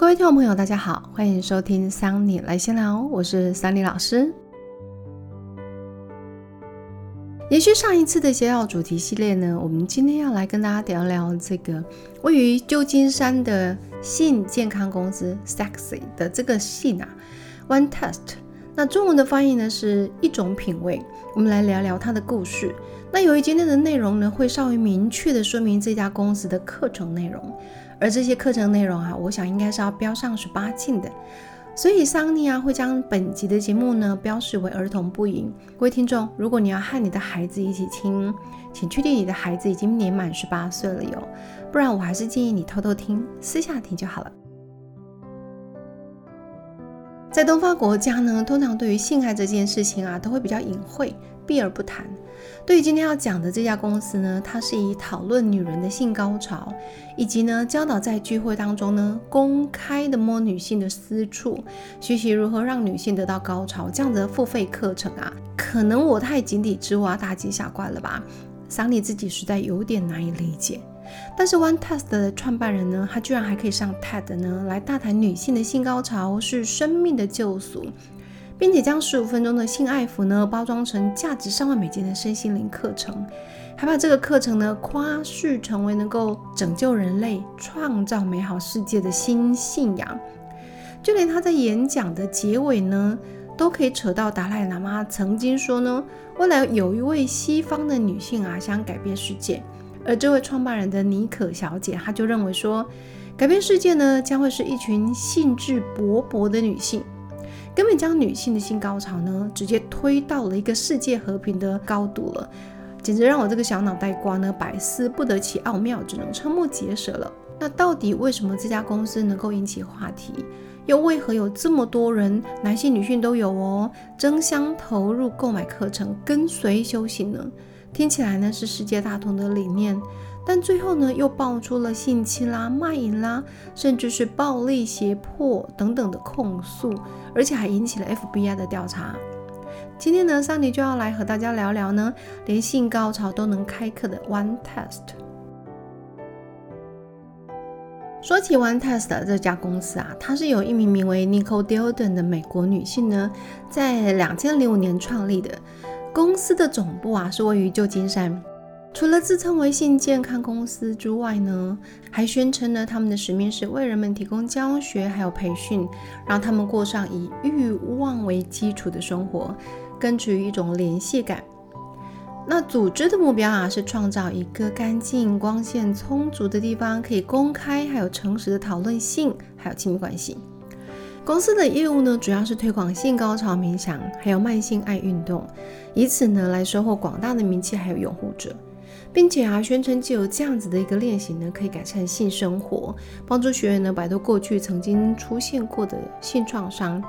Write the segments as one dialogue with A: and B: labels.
A: 各位听众朋友，大家好，欢迎收听桑尼来闲聊，我是桑尼老师。延续上一次的邪教主题系列呢，我们今天要来跟大家聊聊这个位于旧金山的性健康公司 Sexy 的这个性啊，One Test。那中文的翻译呢是一种品味。我们来聊聊它的故事。那由于今天的内容呢，会稍微明确的说明这家公司的课程内容。而这些课程内容啊，我想应该是要标上十八禁的，所以桑尼啊会将本集的节目呢标示为儿童不宜。各位听众，如果你要和你的孩子一起听，请确定你的孩子已经年满十八岁了哟，不然我还是建议你偷偷听，私下听就好了。在东方国家呢，通常对于性爱这件事情啊，都会比较隐晦，避而不谈。对于今天要讲的这家公司呢，它是以讨论女人的性高潮，以及呢教导在聚会当中呢公开的摸女性的私处，学习如何让女性得到高潮这样的付费课程啊，可能我太井底之蛙大惊小怪了吧？想你自己实在有点难以理解。但是 One Test 的创办人呢，他居然还可以上 TED 呢来大谈女性的性高潮是生命的救赎。并且将十五分钟的性爱服呢包装成价值上万美金的身心灵课程，还把这个课程呢夸序成为能够拯救人类、创造美好世界的新信仰。就连他在演讲的结尾呢，都可以扯到达赖喇嘛曾经说呢，未来有一位西方的女性啊想改变世界，而这位创办人的妮可小姐，她就认为说，改变世界呢将会是一群兴致勃勃的女性。根本将女性的性高潮呢，直接推到了一个世界和平的高度了，简直让我这个小脑袋瓜呢百思不得其奥妙，只能瞠目结舌了。那到底为什么这家公司能够引起话题？又为何有这么多人，男性女性都有哦，争相投入购买课程，跟随修行呢？听起来呢是世界大同的理念。但最后呢，又爆出了性侵啦、卖淫啦，甚至是暴力胁迫等等的控诉，而且还引起了 FBI 的调查。今天呢，桑尼就要来和大家聊聊呢，连性高潮都能开课的 One Test。说起 One Test 这家公司啊，它是由一名名为 Nicole Dilden 的美国女性呢，在两千零五年创立的。公司的总部啊，是位于旧金山。除了自称为性健康公司之外呢，还宣称呢他们的使命是为人们提供教学还有培训，让他们过上以欲望为基础的生活，根植于一种联系感。那组织的目标啊是创造一个干净、光线充足的地方，可以公开还有诚实的讨论性还有亲密关系。公司的业务呢主要是推广性高潮冥想还有慢性爱运动，以此呢来收获广大的名气还有拥护者。并且啊，宣称就有这样子的一个练习呢，可以改善性生活，帮助学员呢摆脱过去曾经出现过的性创伤，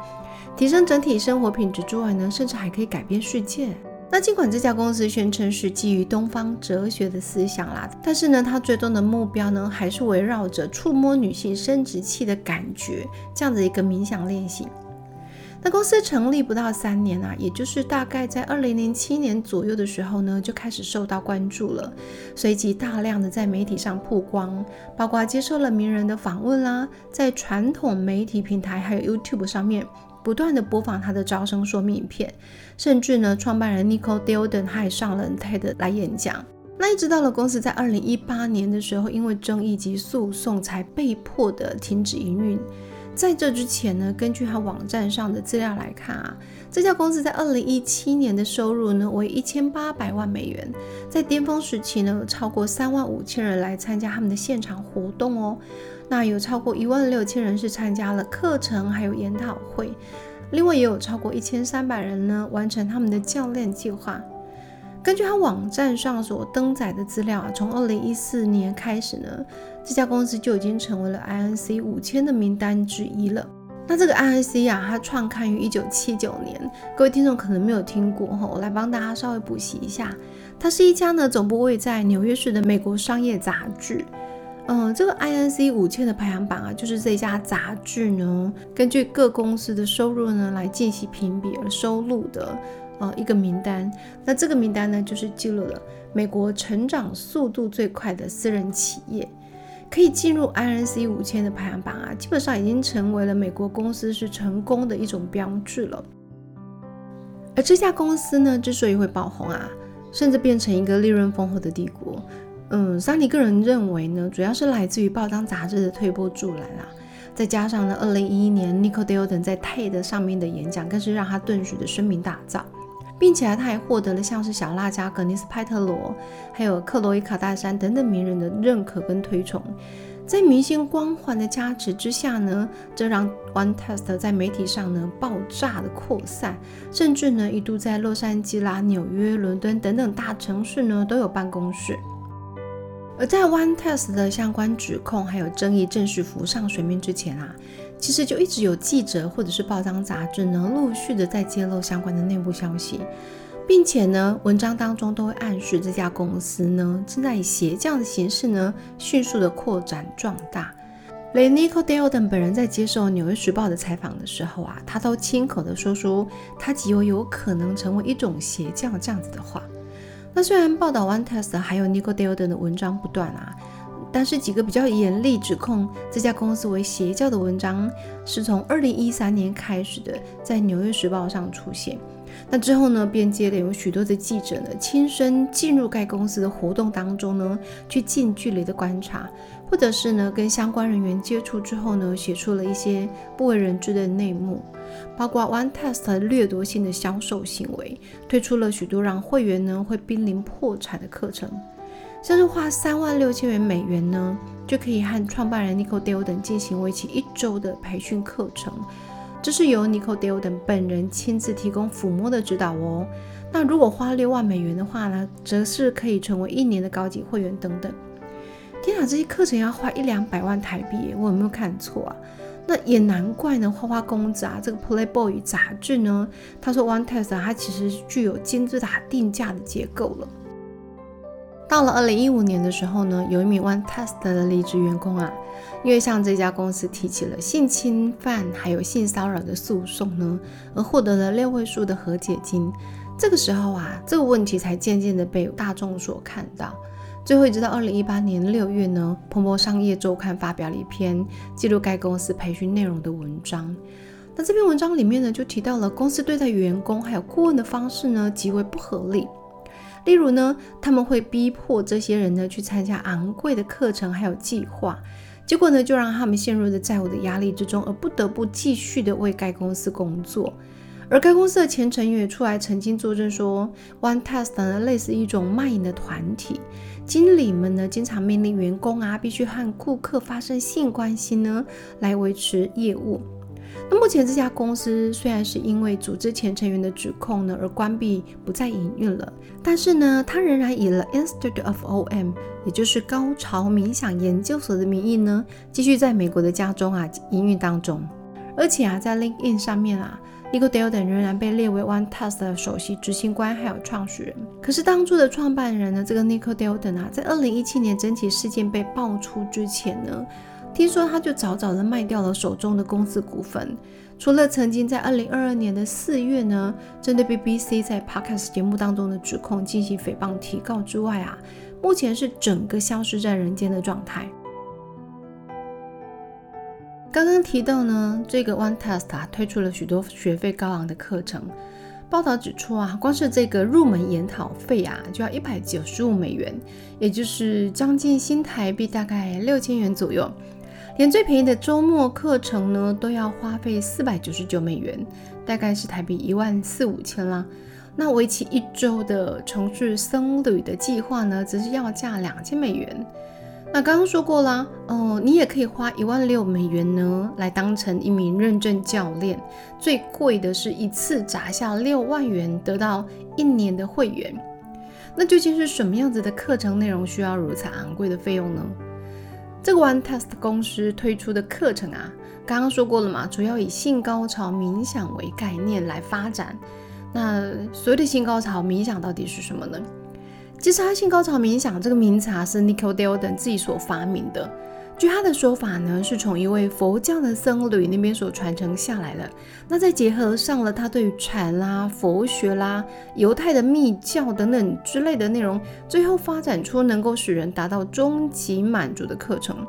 A: 提升整体生活品质之外呢，甚至还可以改变世界。那尽管这家公司宣称是基于东方哲学的思想啦，但是呢，它最终的目标呢，还是围绕着触摸女性生殖器的感觉这样的一个冥想练习。那公司成立不到三年啊，也就是大概在二零零七年左右的时候呢，就开始受到关注了，随即大量的在媒体上曝光，包括接受了名人的访问啦，在传统媒体平台还有 YouTube 上面不断的播放他的招生说明影片，甚至呢，创办人 Nicole Dilden 还上了 TED 来演讲。那一直到了公司在二零一八年的时候，因为争议及诉讼才被迫的停止营运。在这之前呢，根据他网站上的资料来看啊，这家公司在二零一七年的收入呢为一千八百万美元，在巅峰时期呢，超过三万五千人来参加他们的现场活动哦。那有超过一万六千人是参加了课程还有研讨会，另外也有超过一千三百人呢完成他们的教练计划。根据他网站上所登载的资料啊，从二零一四年开始呢，这家公司就已经成为了 INC 五千的名单之一了。那这个 INC 啊，它创刊于一九七九年，各位听众可能没有听过哈，我来帮大家稍微补习一下。它是一家呢总部位在纽约市的美国商业杂志。嗯，这个 INC 五千的排行榜啊，就是这家杂志呢，根据各公司的收入呢来进行评比而收录的。呃，一个名单，那这个名单呢，就是记录了美国成长速度最快的私人企业。可以进入 INC 五千的排行榜啊，基本上已经成为了美国公司是成功的一种标志了。而这家公司呢，之所以会爆红啊，甚至变成一个利润丰厚的帝国，嗯，桑尼个人认为呢，主要是来自于报章杂志的推波助澜啊，再加上呢，二零一一年 Nico Dilton 在 TED 上面的演讲，更是让他顿时的声名大噪，并且他还获得了像是小辣椒、格尼斯派特罗，还有克罗伊卡戴珊等等名人的认可跟推崇。在明星光环的加持之下呢，这让 One Test 在媒体上呢爆炸的扩散，甚至呢一度在洛杉矶啦、纽约、伦敦等等大城市呢都有办公室。而在 One Test 的相关指控还有争议正式浮上水面之前啊，其实就一直有记者或者是报章杂志呢陆续的在揭露相关的内部消息。并且呢，文章当中都会暗示这家公司呢正在以邪教的形式呢迅速的扩展壮大。连 Nico Dilton 本人在接受《纽约时报》的采访的时候啊，他都亲口的说出他极为有可能成为一种邪教这样子的话。那虽然报道 One Test 还有 Nico d e l d e n 的文章不断啊，但是几个比较严厉指控这家公司为邪教的文章，是从二零一三年开始的，在《纽约时报》上出现。那之后呢，便接连有许多的记者呢，亲身进入该公司的活动当中呢，去近距离的观察，或者是呢，跟相关人员接触之后呢，写出了一些不为人知的内幕，包括 One Test 掠夺性的销售行为，推出了许多让会员呢会濒临破产的课程，像是花三万六千元美元呢，就可以和创办人 Nicole Dale 等进行为期一周的培训课程。这是由 Nicole Dilton 本人亲自提供抚摸的指导哦。那如果花六万美元的话呢，则是可以成为一年的高级会员等等。天啊，这些课程要花一两百万台币，我有没有看错啊？那也难怪呢，花花公子啊，这个 Playboy 杂志呢，他说 One Test 它其实具有金字塔定价的结构了。到了二零一五年的时候呢，有一名 One Test 的离职员工啊，因为向这家公司提起了性侵犯还有性骚扰的诉讼呢，而获得了六位数的和解金。这个时候啊，这个问题才渐渐的被大众所看到。最后一直到二零一八年六月呢，彭博商业周刊发表了一篇记录该公司培训内容的文章。那这篇文章里面呢，就提到了公司对待员工还有顾问的方式呢，极为不合理。例如呢，他们会逼迫这些人呢去参加昂贵的课程，还有计划，结果呢就让他们陷入了债务的压力之中，而不得不继续的为该公司工作。而该公司的前成员也出来曾经作证说，One Test 呢类似一种卖淫的团体，经理们呢经常命令员工啊必须和顾客发生性关系呢来维持业务。那目前这家公司虽然是因为组织前成员的指控呢而关闭不再营运了，但是呢，它仍然以了 Institute of OM，也就是高潮冥想研究所的名义呢，继续在美国的家中啊营运当中。而且啊，在 LinkedIn 上面啊，Nico Delden 仍然被列为 OneTask 的首席执行官还有创始人。可是当初的创办人呢，这个 Nico Delden 啊，在二零一七年整体事件被爆出之前呢。听说他就早早的卖掉了手中的公司股份，除了曾经在二零二二年的四月呢，针对 BBC 在 Podcast 节目当中的指控进行诽谤提告之外啊，目前是整个消失在人间的状态。刚刚提到呢，这个 One Test 啊推出了许多学费高昂的课程，报道指出啊，光是这个入门研讨费啊就要一百九十五美元，也就是将近新台币大概六千元左右。连最便宜的周末课程呢，都要花费四百九十九美元，大概是台币一万四五千啦。那为期一周的城市僧侣的计划呢，则是要价两千美元。那刚刚说过啦，哦，你也可以花一万六美元呢，来当成一名认证教练。最贵的是一次砸下六万元，得到一年的会员。那究竟是什么样子的课程内容需要如此昂贵的费用呢？这个 One Test 公司推出的课程啊，刚刚说过了嘛，主要以性高潮冥想为概念来发展。那所谓的性高潮冥想到底是什么呢？其实，它性高潮冥想这个名词啊，是 Nicole Delden 自己所发明的。据他的说法呢，是从一位佛教的僧侣那边所传承下来的。那再结合上了他对禅啦、佛学啦、犹太的密教等等之类的内容，最后发展出能够使人达到终极满足的课程。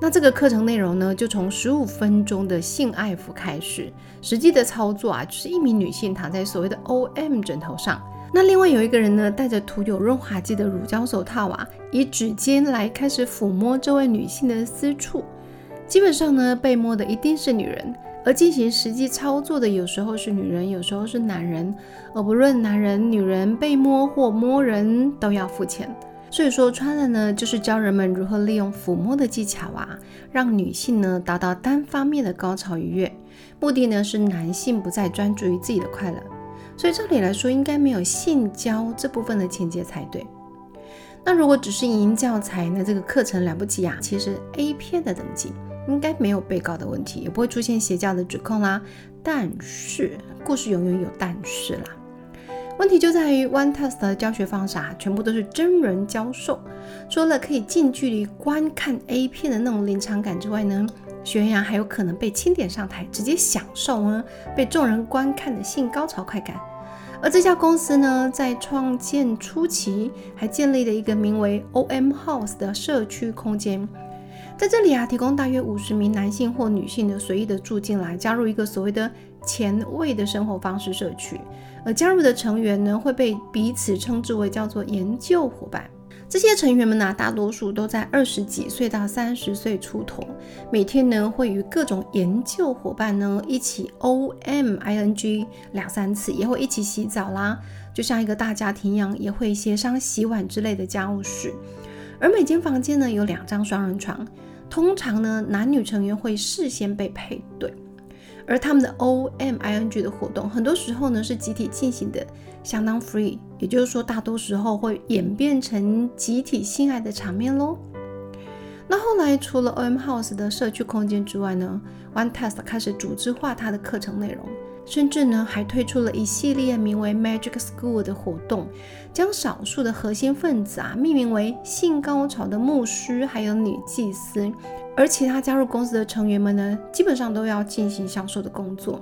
A: 那这个课程内容呢，就从十五分钟的性爱服开始，实际的操作啊，就是一名女性躺在所谓的 OM 枕头上。那另外有一个人呢，戴着涂有润滑剂的乳胶手套啊，以指尖来开始抚摸这位女性的私处。基本上呢，被摸的一定是女人，而进行实际操作的有时候是女人，有时候是男人。而不论男人、女人被摸或摸人，都要付钱。所以说穿了呢，就是教人们如何利用抚摸的技巧啊，让女性呢达到单方面的高潮愉悦。目的呢是男性不再专注于自己的快乐。所以照理来说，应该没有性交这部分的情节才对。那如果只是营教材呢？这个课程了不起啊！其实 A 片的等级应该没有被告的问题，也不会出现邪教的指控啦。但是故事永远有但是啦。问题就在于 One Test 的教学方式啊，全部都是真人教授。除了可以近距离观看 A 片的那种临场感之外呢，学员还有可能被钦点上台，直接享受呢被众人观看的性高潮快感。而这家公司呢，在创建初期还建立了一个名为 OM House 的社区空间，在这里啊，提供大约五十名男性或女性的随意的住进来，加入一个所谓的前卫的生活方式社区。而加入的成员呢，会被彼此称之为叫做研究伙伴。这些成员们呢，大多数都在二十几岁到三十岁出头，每天呢会与各种研究伙伴呢一起 O M I N G 两三次，也会一起洗澡啦，就像一个大家庭一样，也会协商洗碗之类的家务事。而每间房间呢有两张双人床，通常呢男女成员会事先被配对。而他们的 O M I N G 的活动，很多时候呢是集体进行的，相当 free，也就是说，大多时候会演变成集体性爱的场面喽。那后来除了 O M House 的社区空间之外呢，One Test 开始组织化它的课程内容，甚至呢还推出了一系列名为 Magic School 的活动，将少数的核心分子啊命名为性高潮的牧师，还有女祭司。而其他加入公司的成员们呢，基本上都要进行销售的工作，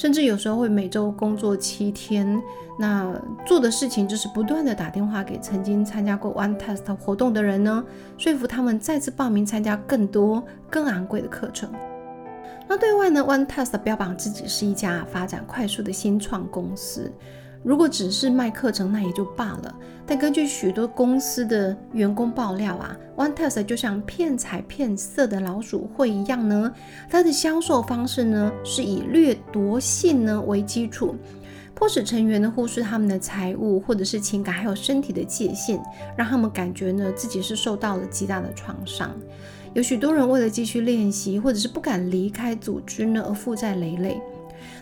A: 甚至有时候会每周工作七天。那做的事情就是不断的打电话给曾经参加过 One Test 活动的人呢，说服他们再次报名参加更多更昂贵的课程。那对外呢，One Test 标榜自己是一家发展快速的新创公司。如果只是卖课程，那也就罢了。但根据许多公司的员工爆料啊，One Test 就像骗财骗色的老鼠会一样呢。它的销售方式呢，是以掠夺性呢为基础，迫使成员呢忽视他们的财务或者是情感还有身体的界限，让他们感觉呢自己是受到了极大的创伤。有许多人为了继续练习，或者是不敢离开组织呢而负债累累。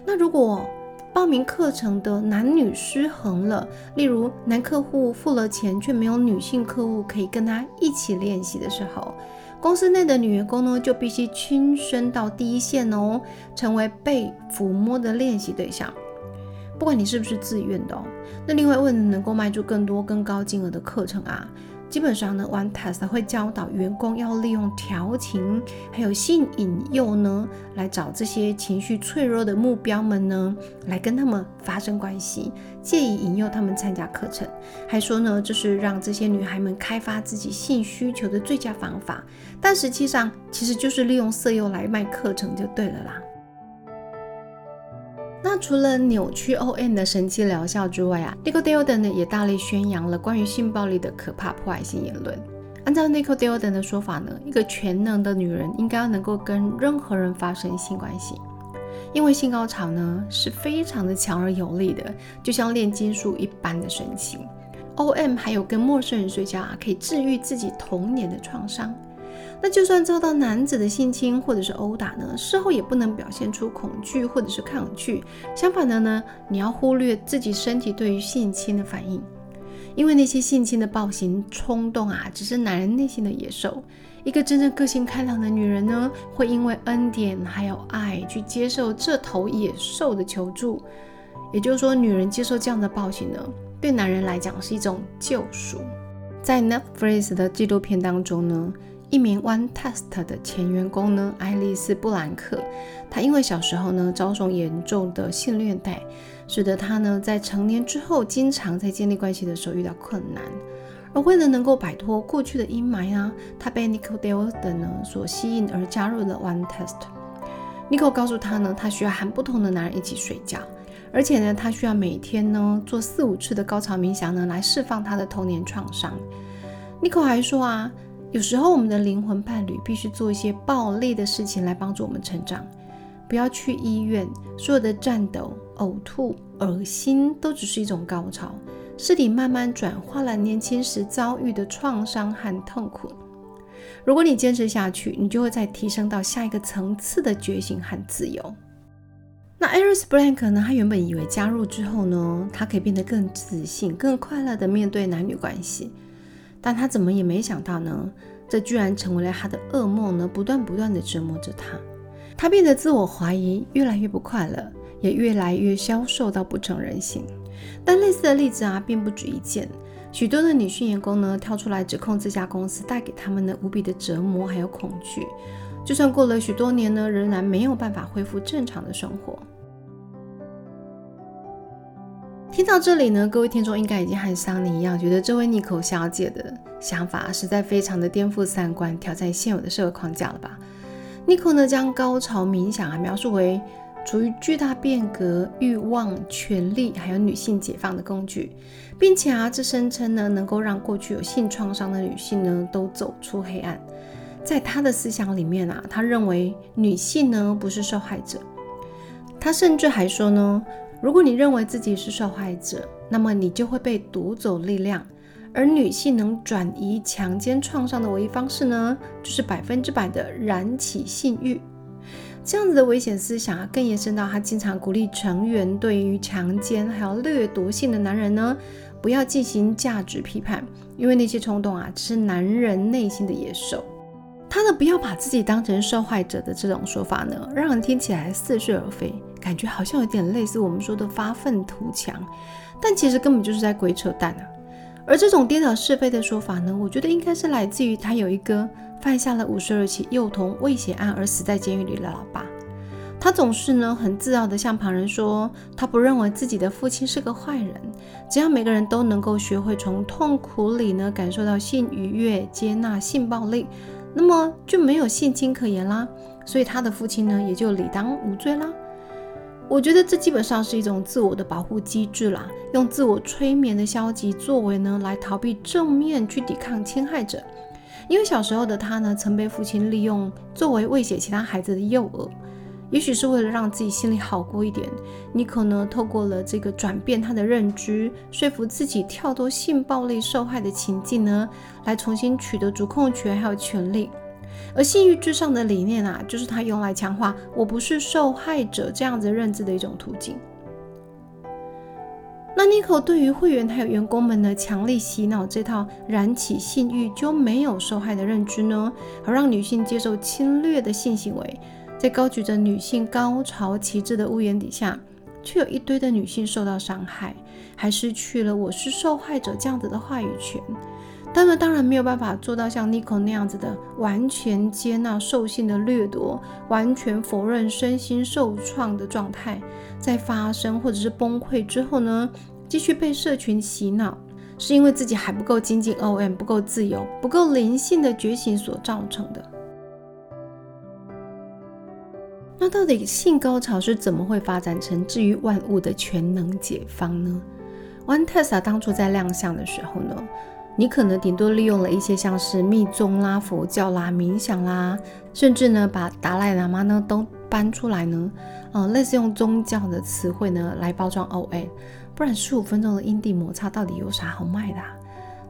A: 那如果报名课程的男女失衡了，例如男客户付了钱却没有女性客户可以跟他一起练习的时候，公司内的女员工呢就必须亲身到第一线哦，成为被抚摸的练习对象，不管你是不是自愿的哦。那另外为了能够卖出更多更高金额的课程啊。基本上呢，One Test 会教导员工要利用调情，还有性引诱呢，来找这些情绪脆弱的目标们呢，来跟他们发生关系，借以引诱他们参加课程。还说呢，这是让这些女孩们开发自己性需求的最佳方法。但实际上，其实就是利用色诱来卖课程就对了啦。除了扭曲 OM 的神奇疗效之外啊 n i c o Dearden 也大力宣扬了关于性暴力的可怕破坏性言论。按照 n i c o Dearden 的说法呢，一个全能的女人应该能够跟任何人发生性关系，因为性高潮呢是非常的强而有力的，就像炼金术一般的神奇。OM 还有跟陌生人睡觉啊，可以治愈自己童年的创伤。那就算遭到男子的性侵或者是殴打呢，事后也不能表现出恐惧或者是抗拒。相反的呢，你要忽略自己身体对于性侵的反应，因为那些性侵的暴行冲动啊，只是男人内心的野兽。一个真正个性开朗的女人呢，会因为恩典还有爱去接受这头野兽的求助。也就是说，女人接受这样的暴行呢，对男人来讲是一种救赎。在 Netflix 的纪录片当中呢。一名 One Test 的前员工呢，爱丽丝·布兰克，她因为小时候呢遭受严重的性虐待，使得她呢在成年之后，经常在建立关系的时候遇到困难。而为了能够摆脱过去的阴霾啊，她被 Nico Dealden 呢所吸引而加入了 One Test。Nico 告诉她呢，她需要和不同的男人一起睡觉，而且呢，她需要每天呢做四五次的高潮冥想呢，来释放她的童年创伤。Nico 还说啊。有时候，我们的灵魂伴侣必须做一些暴力的事情来帮助我们成长。不要去医院，所有的颤抖、呕吐、恶心都只是一种高潮，是你慢慢转化了年轻时遭遇的创伤和痛苦。如果你坚持下去，你就会再提升到下一个层次的觉醒和自由。那 Iris Blank 呢？他原本以为加入之后呢，他可以变得更自信、更快乐地面对男女关系。但他怎么也没想到呢？这居然成为了他的噩梦呢，不断不断的折磨着他。他变得自我怀疑，越来越不快乐，也越来越消瘦到不成人形。但类似的例子啊，并不止一件。许多的女性员工呢，跳出来指控这家公司带给他们的无比的折磨还有恐惧。就算过了许多年呢，仍然没有办法恢复正常的生活。听到这里呢，各位听众应该已经和桑尼一样，觉得这位妮可小姐的想法实在非常的颠覆三观，挑战现有的社会框架了吧？妮可呢，将高潮冥想啊描述为处于巨大变革、欲望、权力还有女性解放的工具，并且啊，这声称呢，能够让过去有性创伤的女性呢，都走出黑暗。在她的思想里面啊，她认为女性呢不是受害者，她甚至还说呢。如果你认为自己是受害者，那么你就会被夺走力量。而女性能转移强奸创伤的唯一方式呢，就是百分之百的燃起性欲。这样子的危险思想啊，更延伸到他经常鼓励成员对于强奸还有掠夺性的男人呢，不要进行价值批判，因为那些冲动啊，只是男人内心的野兽。他的不要把自己当成受害者的这种说法呢，让人听起来似是而非。感觉好像有点类似我们说的发愤图强，但其实根本就是在鬼扯淡啊！而这种颠倒是非的说法呢，我觉得应该是来自于他有一个犯下了五十二起幼童猥亵案而死在监狱里的老爸。他总是呢很自傲地向旁人说，他不认为自己的父亲是个坏人，只要每个人都能够学会从痛苦里呢感受到性愉悦，接纳性暴力，那么就没有性侵可言啦。所以他的父亲呢也就理当无罪啦。我觉得这基本上是一种自我的保护机制啦，用自我催眠的消极作为呢，来逃避正面去抵抗侵害者。因为小时候的他呢，曾被父亲利用作为威胁其他孩子的诱饵，也许是为了让自己心里好过一点。尼可呢，透过了这个转变他的认知，说服自己跳脱性暴力受害的情境呢，来重新取得主控权还有权利。而性欲至上的理念啊，就是它用来强化“我不是受害者”这样子认知的一种途径。那 Nico 对于会员还有员工们的强力洗脑这套燃起性欲就没有受害的认知呢？而让女性接受侵略的性行为，在高举着女性高潮旗帜的屋檐底下，却有一堆的女性受到伤害，还失去了“我是受害者”这样子的话语权。他们当然没有办法做到像 Nico 那样子的完全接纳兽性的掠夺，完全否认身心受创的状态，在发生或者是崩溃之后呢，继续被社群洗脑，是因为自己还不够精进 OM，不够自由，不够灵性的觉醒所造成的。那到底性高潮是怎么会发展成治愈万物的全能解方呢？One Tessa 当初在亮相的时候呢？你可能顶多利用了一些像是密宗啦、佛教啦、冥想啦，甚至呢把达赖喇嘛呢都搬出来呢，嗯，类似用宗教的词汇呢来包装 OA，不然十五分钟的阴蒂摩擦到底有啥好卖的？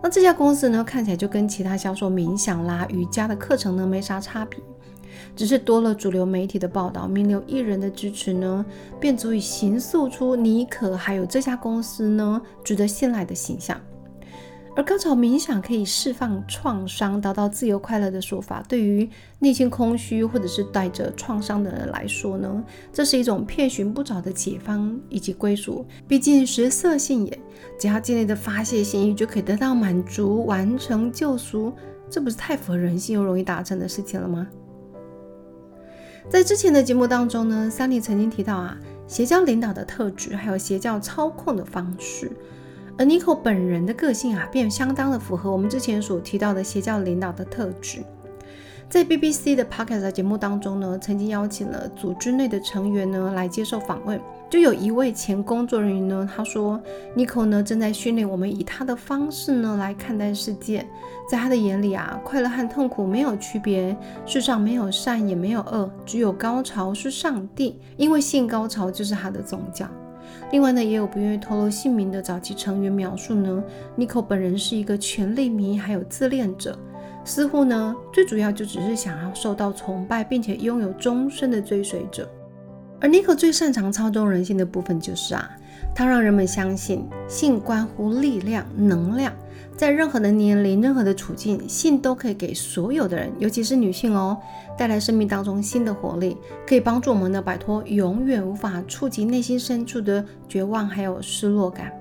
A: 那这家公司呢看起来就跟其他销售冥想啦、瑜伽的课程呢没啥差别，只是多了主流媒体的报道、名流艺人的支持呢，便足以形塑出妮可还有这家公司呢值得信赖的形象。而高潮冥想可以释放创伤、达到自由快乐的说法，对于内心空虚或者是带着创伤的人来说呢，这是一种遍寻不着的解放以及归属。毕竟食色性也，只要建立的发泄性欲就可以得到满足，完成救赎，这不是太符合人性又容易达成的事情了吗？在之前的节目当中呢，桑尼曾经提到啊，邪教领导的特质，还有邪教操控的方式，而 Nico 本人的个性啊，便相当的符合我们之前所提到的邪教领导的特质。在 BBC 的 Podcast 节目当中呢，曾经邀请了组织内的成员呢来接受访问。就有一位前工作人员呢，他说，Nico 呢正在训练我们以他的方式呢来看待世界。在他的眼里啊，快乐和痛苦没有区别，世上没有善也没有恶，只有高潮是上帝，因为性高潮就是他的宗教。另外呢，也有不愿意透露姓名的早期成员描述呢，Nico 本人是一个权力迷，还有自恋者。似乎呢，最主要就只是想要受到崇拜，并且拥有终身的追随者。而 Nico 最擅长操纵人性的部分就是啊，他让人们相信性关乎力量、能量，在任何的年龄、任何的处境，性都可以给所有的人，尤其是女性哦，带来生命当中新的活力，可以帮助我们呢摆脱永远无法触及内心深处的绝望还有失落感。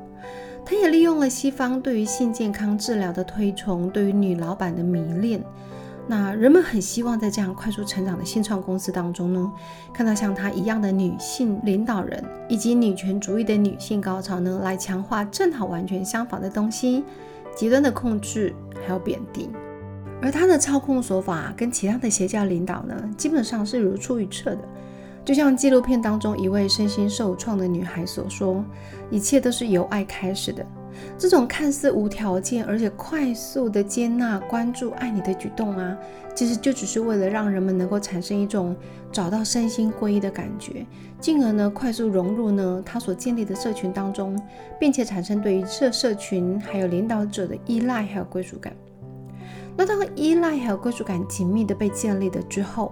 A: 他也利用了西方对于性健康治疗的推崇，对于女老板的迷恋。那人们很希望在这样快速成长的新创公司当中呢，看到像他一样的女性领导人，以及女权主义的女性高潮呢，来强化正好完全相反的东西，极端的控制还有贬低。而他的操控手法跟其他的邪教领导呢，基本上是如出一辙的。就像纪录片当中一位身心受创的女孩所说：“一切都是由爱开始的。这种看似无条件而且快速的接纳、关注、爱你的举动啊，其实就只是为了让人们能够产生一种找到身心归一的感觉，进而呢快速融入呢他所建立的社群当中，并且产生对于这社群还有领导者的依赖还有归属感。那当依赖还有归属感紧密的被建立了之后，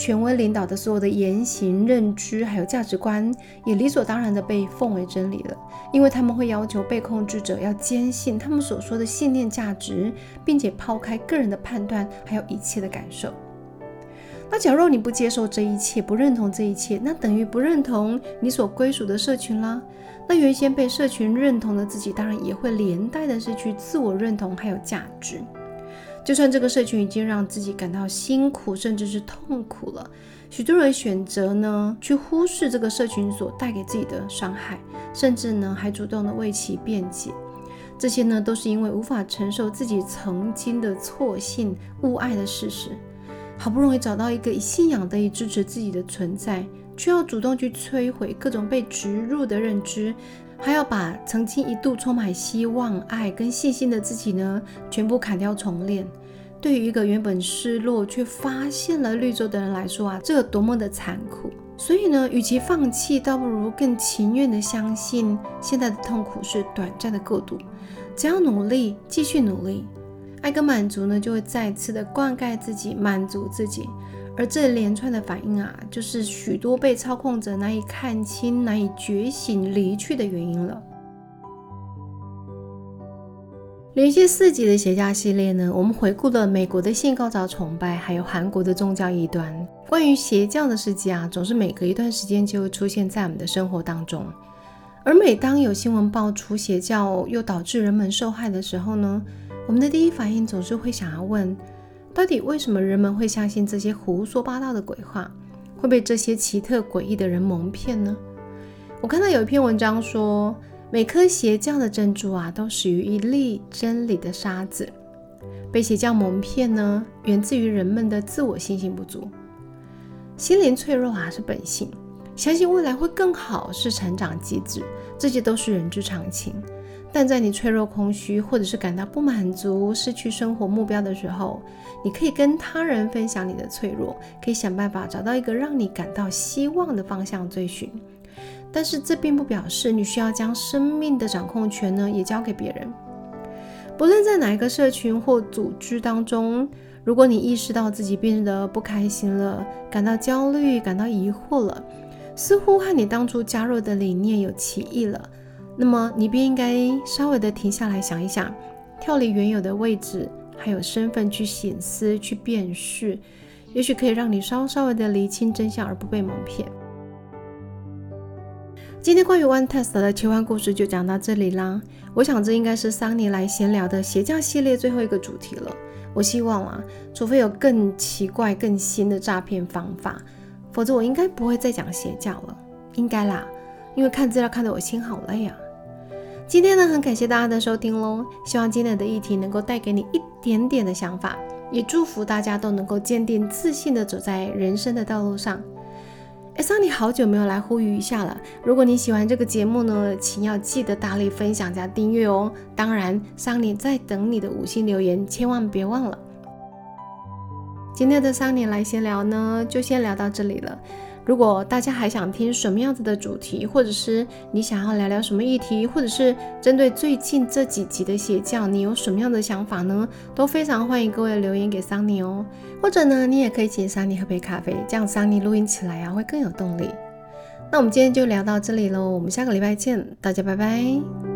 A: 权威领导的所有的言行、认知还有价值观，也理所当然的被奉为真理了，因为他们会要求被控制者要坚信他们所说的信念价值，并且抛开个人的判断，还有一切的感受。那假如你不接受这一切，不认同这一切，那等于不认同你所归属的社群啦。那原先被社群认同的自己，当然也会连带的失去自我认同还有价值。就算这个社群已经让自己感到辛苦，甚至是痛苦了，许多人选择呢去忽视这个社群所带给自己的伤害，甚至呢还主动的为其辩解。这些呢都是因为无法承受自己曾经的错信误爱的事实，好不容易找到一个以信仰得以支持自己的存在，却要主动去摧毁各种被植入的认知。还要把曾经一度充满希望、爱跟信心的自己呢，全部砍掉重练。对于一个原本失落却发现了绿洲的人来说啊，这有多么的残酷！所以呢，与其放弃，倒不如更情愿的相信，现在的痛苦是短暂的过渡。只要努力，继续努力，爱跟满足呢，就会再次的灌溉自己，满足自己。而这连串的反应啊，就是许多被操控者难以看清、难以觉醒、离去的原因了。连续四集的邪教系列呢，我们回顾了美国的性高潮崇拜，还有韩国的宗教异端。关于邪教的事迹啊，总是每隔一段时间就会出现在我们的生活当中。而每当有新闻爆出邪教又导致人们受害的时候呢，我们的第一反应总是会想要问。到底为什么人们会相信这些胡说八道的鬼话，会被这些奇特诡异的人蒙骗呢？我看到有一篇文章说，每颗邪教的珍珠啊，都始于一粒真理的沙子。被邪教蒙骗呢，源自于人们的自我信心不足。心灵脆弱啊，是本性；相信未来会更好，是成长机制。这些都是人之常情。但在你脆弱、空虚，或者是感到不满足、失去生活目标的时候，你可以跟他人分享你的脆弱，可以想办法找到一个让你感到希望的方向追寻。但是这并不表示你需要将生命的掌控权呢也交给别人。不论在哪一个社群或组织当中，如果你意识到自己变得不开心了，感到焦虑、感到疑惑了，似乎和你当初加入的理念有歧义了。那么你便应该稍微的停下来想一想，跳离原有的位置，还有身份去醒思、去辨识，也许可以让你稍稍微的厘清真相而不被蒙骗。今天关于 One Test 的奇幻故事就讲到这里啦。我想这应该是桑尼来闲聊的邪教系列最后一个主题了。我希望啊，除非有更奇怪、更新的诈骗方法，否则我应该不会再讲邪教了。应该啦，因为看资料看得我心好累啊。今天呢，很感谢大家的收听喽，希望今天的议题能够带给你一点点的想法，也祝福大家都能够坚定自信的走在人生的道路上。哎，桑尼好久没有来呼吁一下了。如果你喜欢这个节目呢，请要记得大力分享加订阅哦。当然，桑尼在等你的五星留言，千万别忘了。今天的桑尼来闲聊呢，就先聊到这里了。如果大家还想听什么样子的主题，或者是你想要聊聊什么议题，或者是针对最近这几集的邪教，你有什么样的想法呢？都非常欢迎各位留言给桑尼哦。或者呢，你也可以请桑尼喝杯咖啡，这样桑尼录音起来啊会更有动力。那我们今天就聊到这里喽，我们下个礼拜见，大家拜拜。